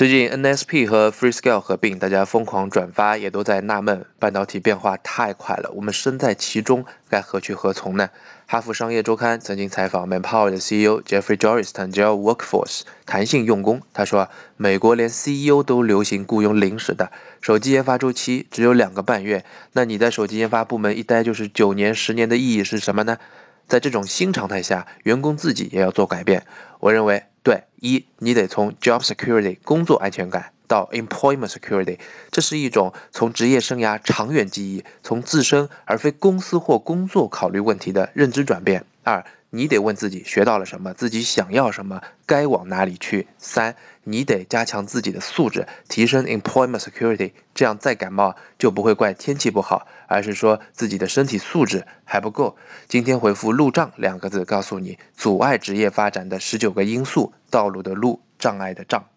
最近 NSP 和 Freescale 合并，大家疯狂转发，也都在纳闷，半导体变化太快了，我们身在其中，该何去何从呢？哈佛商业周刊曾经采访 Manpower 的 CEO Jeffrey Joris 谈 j Workforce 弹性用工，他说，美国连 CEO 都流行雇佣临时的，手机研发周期只有两个半月，那你在手机研发部门一待就是九年、十年的意义是什么呢？在这种新常态下，员工自己也要做改变。我认为。对，一你得从 job security 工作安全感到 employment security，这是一种从职业生涯长远记忆、从自身而非公司或工作考虑问题的认知转变。二你得问自己学到了什么，自己想要什么，该往哪里去。三，你得加强自己的素质，提升 employment security，这样再感冒就不会怪天气不好，而是说自己的身体素质还不够。今天回复“路障”两个字，告诉你阻碍职业发展的十九个因素，道路的路，障碍的障。